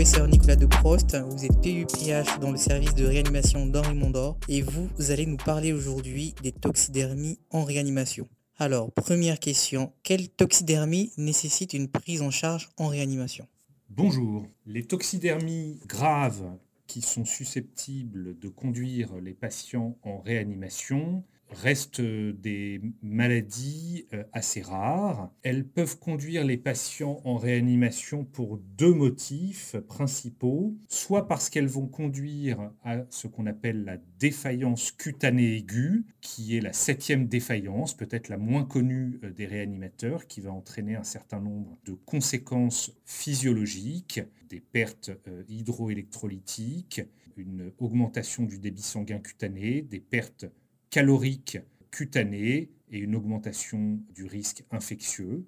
professeur Nicolas de Prost, vous êtes PUPH dans le service de réanimation d'Henri Mondor et vous, allez nous parler aujourd'hui des toxidermies en réanimation. Alors, première question, quelle toxidermie nécessite une prise en charge en réanimation? Bonjour. Les toxidermies graves qui sont susceptibles de conduire les patients en réanimation restent des maladies euh, assez rares. Elles peuvent conduire les patients en réanimation pour deux motifs principaux, soit parce qu'elles vont conduire à ce qu'on appelle la défaillance cutanée aiguë, qui est la septième défaillance, peut-être la moins connue euh, des réanimateurs, qui va entraîner un certain nombre de conséquences physiologiques, des pertes euh, hydroélectrolytiques, une augmentation du débit sanguin cutané, des pertes calorique cutanée et une augmentation du risque infectieux,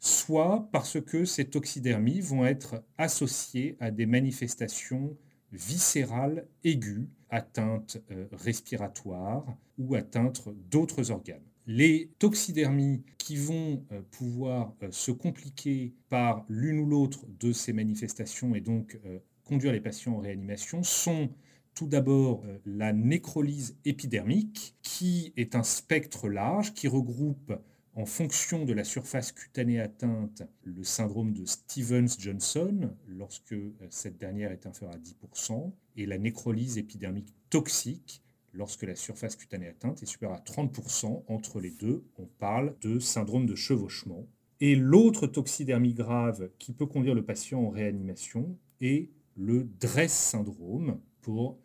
soit parce que ces toxidermies vont être associées à des manifestations viscérales aiguës, atteintes euh, respiratoires ou atteintes d'autres organes. Les toxidermies qui vont euh, pouvoir euh, se compliquer par l'une ou l'autre de ces manifestations et donc conduire les patients en réanimation sont tout d'abord euh, la nécrolyse épidermique, qui est un spectre large qui regroupe en fonction de la surface cutanée atteinte, le syndrome de Stevens-Johnson, lorsque euh, cette dernière est inférieure à 10%, et la nécrolyse épidermique toxique, lorsque la surface cutanée atteinte est supérieure à 30%. Entre les deux, on parle de syndrome de chevauchement. Et l'autre toxidermie grave qui peut conduire le patient en réanimation est le DRESS syndrome,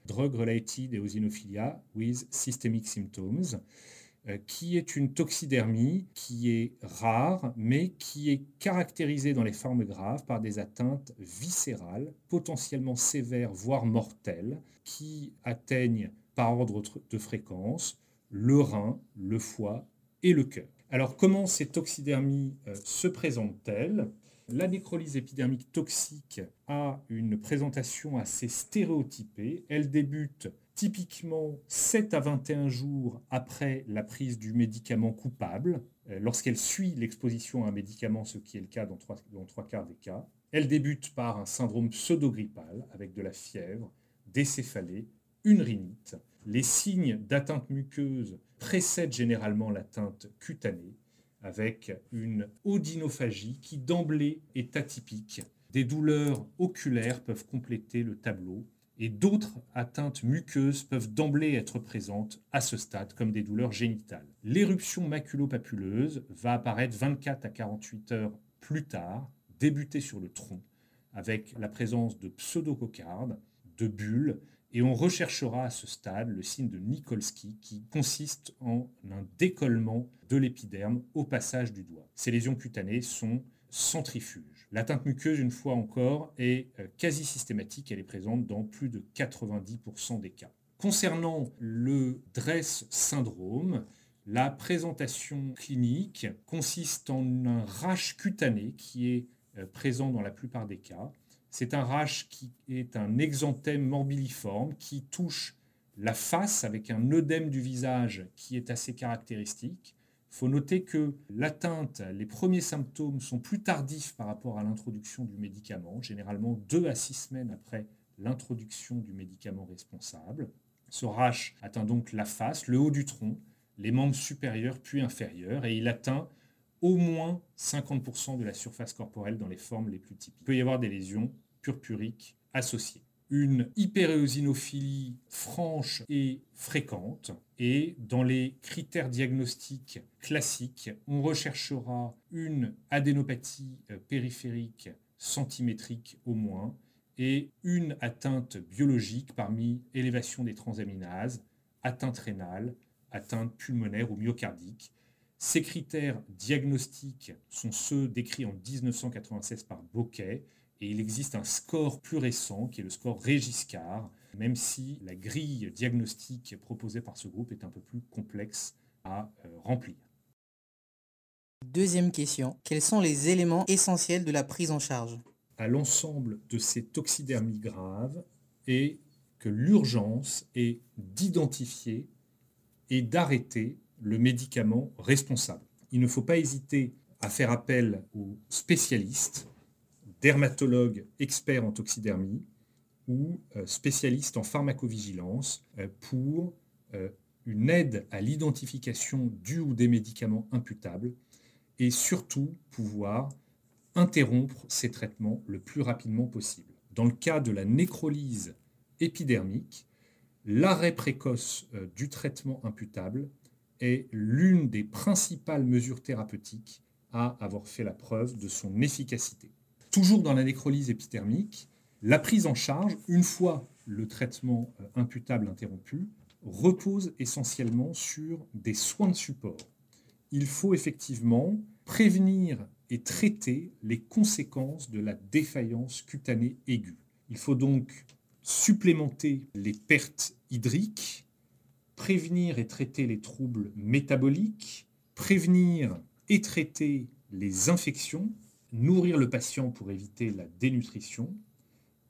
Drug-Related Eosinophilia with Systemic Symptoms, euh, qui est une toxidermie qui est rare, mais qui est caractérisée dans les formes graves par des atteintes viscérales, potentiellement sévères, voire mortelles, qui atteignent par ordre de fréquence le rein, le foie et le cœur. Alors comment ces toxidermies euh, se présentent-elles? La nécrolyse épidermique toxique a une présentation assez stéréotypée. Elle débute typiquement 7 à 21 jours après la prise du médicament coupable, euh, lorsqu'elle suit l'exposition à un médicament, ce qui est le cas dans trois, dans trois quarts des cas. Elle débute par un syndrome pseudogrippal avec de la fièvre, des céphalées, une rhinite. Les signes d'atteinte muqueuse précèdent généralement l'atteinte cutanée avec une odinophagie qui d'emblée est atypique. Des douleurs oculaires peuvent compléter le tableau et d'autres atteintes muqueuses peuvent d'emblée être présentes à ce stade comme des douleurs génitales. L'éruption maculopapuleuse va apparaître 24 à 48 heures plus tard, débuter sur le tronc, avec la présence de pseudococardes, de bulles et on recherchera à ce stade le signe de Nikolsky qui consiste en un décollement de l'épiderme au passage du doigt. Ces lésions cutanées sont centrifuges. L'atteinte muqueuse, une fois encore, est euh, quasi systématique. Elle est présente dans plus de 90% des cas. Concernant le DRESS syndrome, la présentation clinique consiste en un rash cutané qui est euh, présent dans la plupart des cas c'est un rash qui est un exanthème morbilliforme qui touche la face avec un œdème du visage qui est assez caractéristique. Il faut noter que l'atteinte, les premiers symptômes sont plus tardifs par rapport à l'introduction du médicament, généralement deux à six semaines après l'introduction du médicament responsable. Ce rash atteint donc la face, le haut du tronc, les membres supérieurs puis inférieurs, et il atteint au moins 50% de la surface corporelle dans les formes les plus typiques. Il peut y avoir des lésions purpuriques associées. Une hyperéosinophilie franche et fréquente. Et dans les critères diagnostiques classiques, on recherchera une adénopathie euh, périphérique centimétrique au moins et une atteinte biologique parmi élévation des transaminases, atteinte rénale, atteinte pulmonaire ou myocardique, ces critères diagnostiques sont ceux décrits en 1996 par Bocquet, et il existe un score plus récent qui est le score Régiscard, même si la grille diagnostique proposée par ce groupe est un peu plus complexe à euh, remplir. Deuxième question, quels sont les éléments essentiels de la prise en charge? À l'ensemble de ces toxidermies graves et que l'urgence est d'identifier et d'arrêter le médicament responsable. Il ne faut pas hésiter à faire appel aux spécialistes dermatologue expert en toxidermie ou euh, spécialiste en pharmacovigilance euh, pour euh, une aide à l'identification du ou des médicaments imputables et surtout pouvoir interrompre ces traitements le plus rapidement possible. Dans le cas de la nécrolyse épidermique, l'arrêt précoce du traitement imputable est l'une des principales mesures thérapeutiques à avoir fait la preuve de son efficacité. Toujours dans la nécrolyse épidermique, la prise en charge, une fois le traitement euh, imputable interrompu, repose essentiellement sur des soins de support. Il faut effectivement prévenir et traiter les conséquences de la défaillance cutanée aiguë. Il faut donc supplémenter les pertes hydriques, prévenir et traiter les troubles métaboliques, prévenir et traiter les infections, nourrir le patient pour éviter la dénutrition,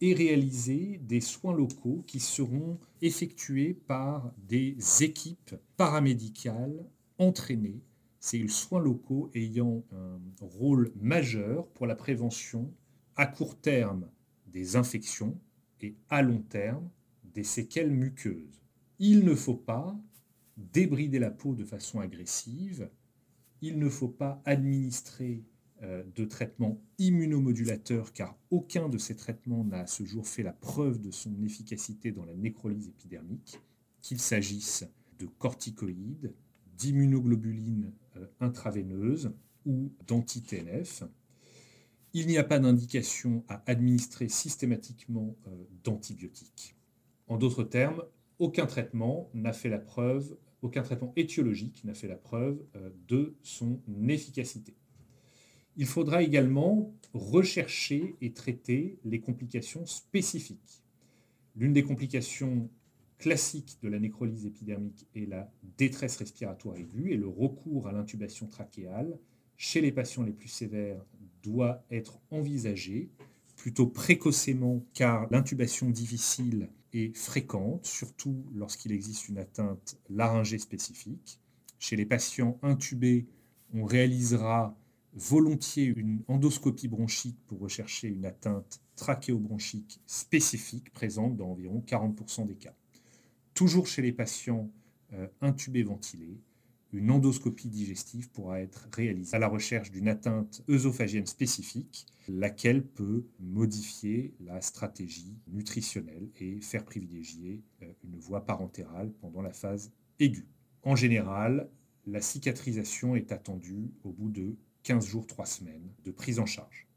et réaliser des soins locaux qui seront effectués par des équipes paramédicales entraînées. Ces soins locaux ayant un rôle majeur pour la prévention à court terme des infections et à long terme des séquelles muqueuses. Il ne faut pas débrider la peau de façon agressive, il ne faut pas administrer de traitements immunomodulateurs, car aucun de ces traitements n'a à ce jour fait la preuve de son efficacité dans la nécrolyse épidermique, qu'il s'agisse de corticoïdes, d'immunoglobulines euh, intraveineuses ou d'anti-TNF. Il n'y a pas d'indication à administrer systématiquement euh, d'antibiotiques. En d'autres termes, aucun traitement n'a fait la preuve, aucun traitement étiologique n'a fait la preuve de son efficacité. Il faudra également rechercher et traiter les complications spécifiques. L'une des complications classiques de la nécrolyse épidermique est la détresse respiratoire aiguë et le recours à l'intubation trachéale chez les patients les plus sévères doit être envisagé plutôt précocement car l'intubation difficile est fréquente, surtout lorsqu'il existe une atteinte laryngée spécifique. Chez les patients intubés, on réalisera volontiers une endoscopie bronchique pour rechercher une atteinte trachéobronchique spécifique présente dans environ 40% des cas. Toujours chez les patients euh, intubés ventilés, une endoscopie digestive pourra être réalisée à la recherche d'une atteinte œsophagienne spécifique, laquelle peut modifier la stratégie nutritionnelle et faire privilégier euh, une voie parentérale pendant la phase aiguë. En général, la cicatrisation est attendue au bout de 15 jours, 3 semaines de prise en charge.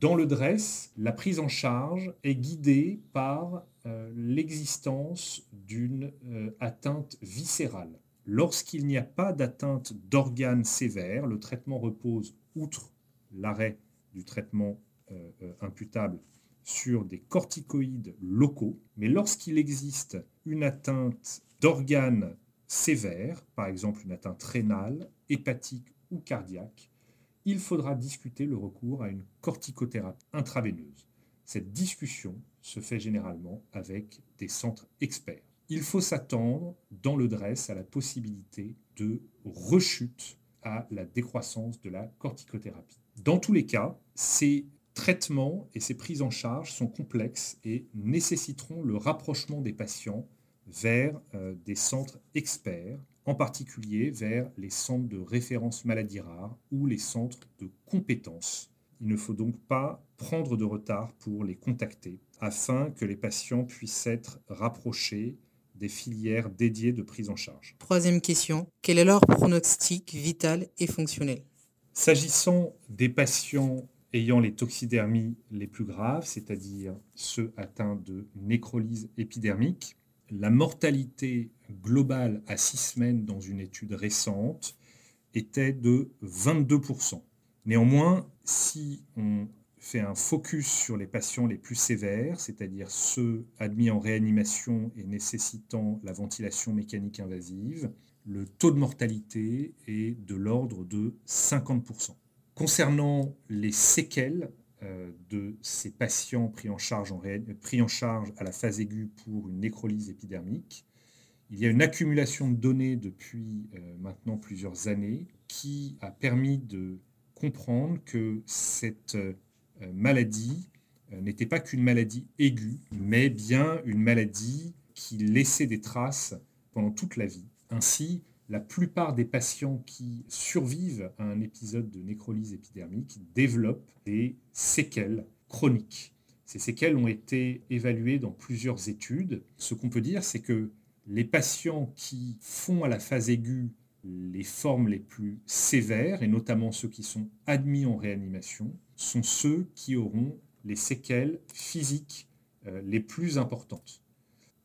Dans le DRESS, la prise en charge est guidée par euh, l'existence d'une euh, atteinte viscérale. Lorsqu'il n'y a pas d'atteinte d'organes sévères, le traitement repose, outre l'arrêt du traitement euh, imputable, sur des corticoïdes locaux. Mais lorsqu'il existe une atteinte d'organes sévères, par exemple une atteinte rénale, hépatique ou cardiaque, il faudra discuter le recours à une corticothérapie intraveineuse. Cette discussion se fait généralement avec des centres experts. Il faut s'attendre dans le DRESS à la possibilité de rechute à la décroissance de la corticothérapie. Dans tous les cas, ces traitements et ces prises en charge sont complexes et nécessiteront le rapprochement des patients vers euh, des centres experts en particulier vers les centres de référence maladies rares ou les centres de compétences. Il ne faut donc pas prendre de retard pour les contacter afin que les patients puissent être rapprochés des filières dédiées de prise en charge. Troisième question, quel est leur pronostic vital et fonctionnel? S'agissant des patients ayant les toxidermies les plus graves, c'est-à-dire ceux atteints de nécrolyse épidermique, la mortalité globale à six semaines dans une étude récente était de 22%. Néanmoins, si on fait un focus sur les patients les plus sévères, c'est-à-dire ceux admis en réanimation et nécessitant la ventilation mécanique invasive, le taux de mortalité est de l'ordre de 50%. Concernant les séquelles, de ces patients pris en, charge à la phase aiguë pour une nécrolyse épidermique. Il y a une accumulation de données depuis euh, maintenant plusieurs années qui a permis de comprendre que cette maladie n'était pas qu'une maladie aiguë, mais bien une maladie qui laissait des traces pendant toute la vie. Ainsi, la plupart des patients qui survivent à un épisode de nécrolyse épidermique développent des séquelles chroniques. Ces séquelles ont été évaluées dans plusieurs études. Ce qu'on peut dire, c'est que les patients qui font à la phase aiguë les formes les plus sévères, et notamment ceux qui sont admis en réanimation, sont ceux qui auront les séquelles physiques euh, les plus importantes.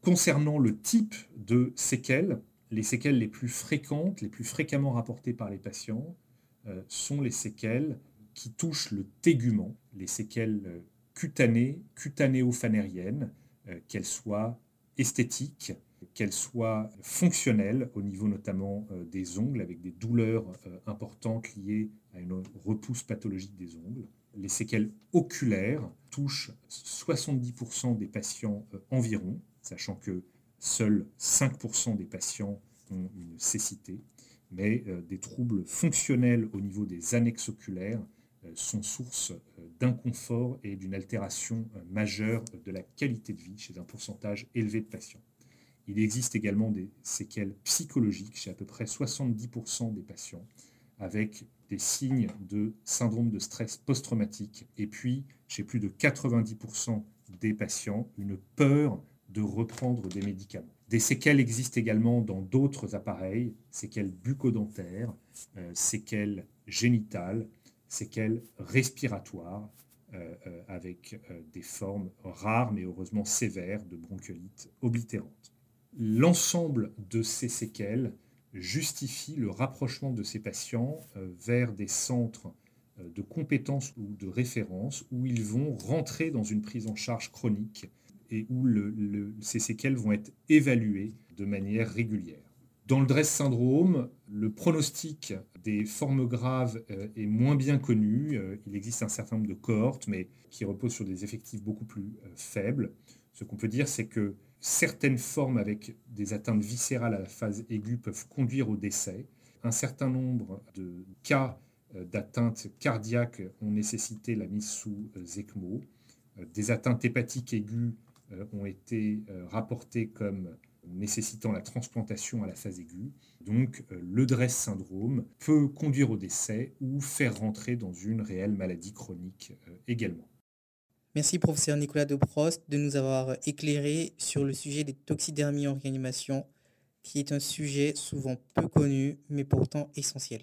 Concernant le type de séquelles, les séquelles les plus fréquentes, les plus fréquemment rapportées par les patients, euh, sont les séquelles qui touchent le tégument, les séquelles euh, cutanées, cutanéophanériennes, euh, qu'elles soient esthétiques, qu'elles soient fonctionnelles au niveau notamment des ongles, avec des douleurs importantes liées à une repousse pathologique des ongles. Les séquelles oculaires touchent 70% des patients environ, sachant que Seuls 5% des patients ont une cécité, mais euh, des troubles fonctionnels au niveau des annexes oculaires euh, sont source euh, d'inconfort et d'une altération majeure de la qualité de vie chez un pourcentage élevé de patients. Il existe également des séquelles psychologiques chez à peu près 70% des patients, avec des signes de syndrome de stress post-traumatique, et puis chez plus de 90% des patients, une peur de reprendre des médicaments. Des séquelles existent également dans d'autres appareils, séquelles bucco-dentaires, euh, séquelles génitales, séquelles respiratoires, euh, euh, avec des formes rares mais heureusement sévères de bronchiolite oblitérante. L'ensemble de ces séquelles justifie le rapprochement de ces patients vers des centres de compétences ou de référence où ils vont rentrer dans une prise en charge chronique et où ces séquelles vont être évaluées de manière régulière. Dans le DRESS syndrome, le pronostic des formes graves euh, est moins bien connu. Euh, il existe un certain nombre de cohortes, mais qui reposent sur des effectifs beaucoup plus euh, faibles. Ce qu'on peut dire, c'est que certaines formes avec des atteintes viscérales à la phase aiguë peuvent conduire au décès. Un certain nombre de cas d'atteintes cardiaques ont nécessité la mise sous ECMO. Des atteintes hépatiques aiguës ont été euh, rapportés comme nécessitant la transplantation à la phase aiguë. Donc euh, le DRESS syndrome peut conduire au décès ou faire rentrer dans une réelle maladie chronique également. Merci professeur Nicolas Deprost de nous avoir éclairé sur le sujet des toxidermies en réanimation, qui est un sujet souvent peu connu mais pourtant essentiel.